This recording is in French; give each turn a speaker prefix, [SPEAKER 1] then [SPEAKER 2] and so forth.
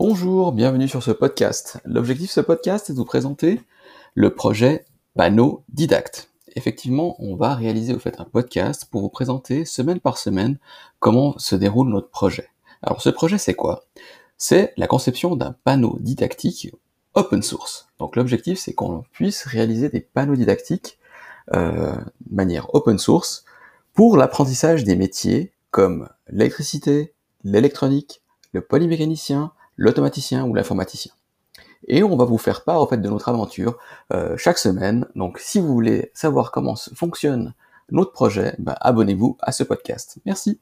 [SPEAKER 1] Bonjour, bienvenue sur ce podcast. L'objectif de ce podcast est de vous présenter le projet Panneau Didacte. Effectivement, on va réaliser au fait un podcast pour vous présenter semaine par semaine comment se déroule notre projet. Alors ce projet c'est quoi? C'est la conception d'un panneau didactique open source. Donc l'objectif c'est qu'on puisse réaliser des panneaux didactiques euh, de manière open source pour l'apprentissage des métiers comme l'électricité, l'électronique, le polymécanicien, l'automaticien ou l'informaticien. Et on va vous faire part fait de notre aventure euh, chaque semaine. Donc si vous voulez savoir comment fonctionne notre projet, bah, abonnez-vous à ce podcast. Merci.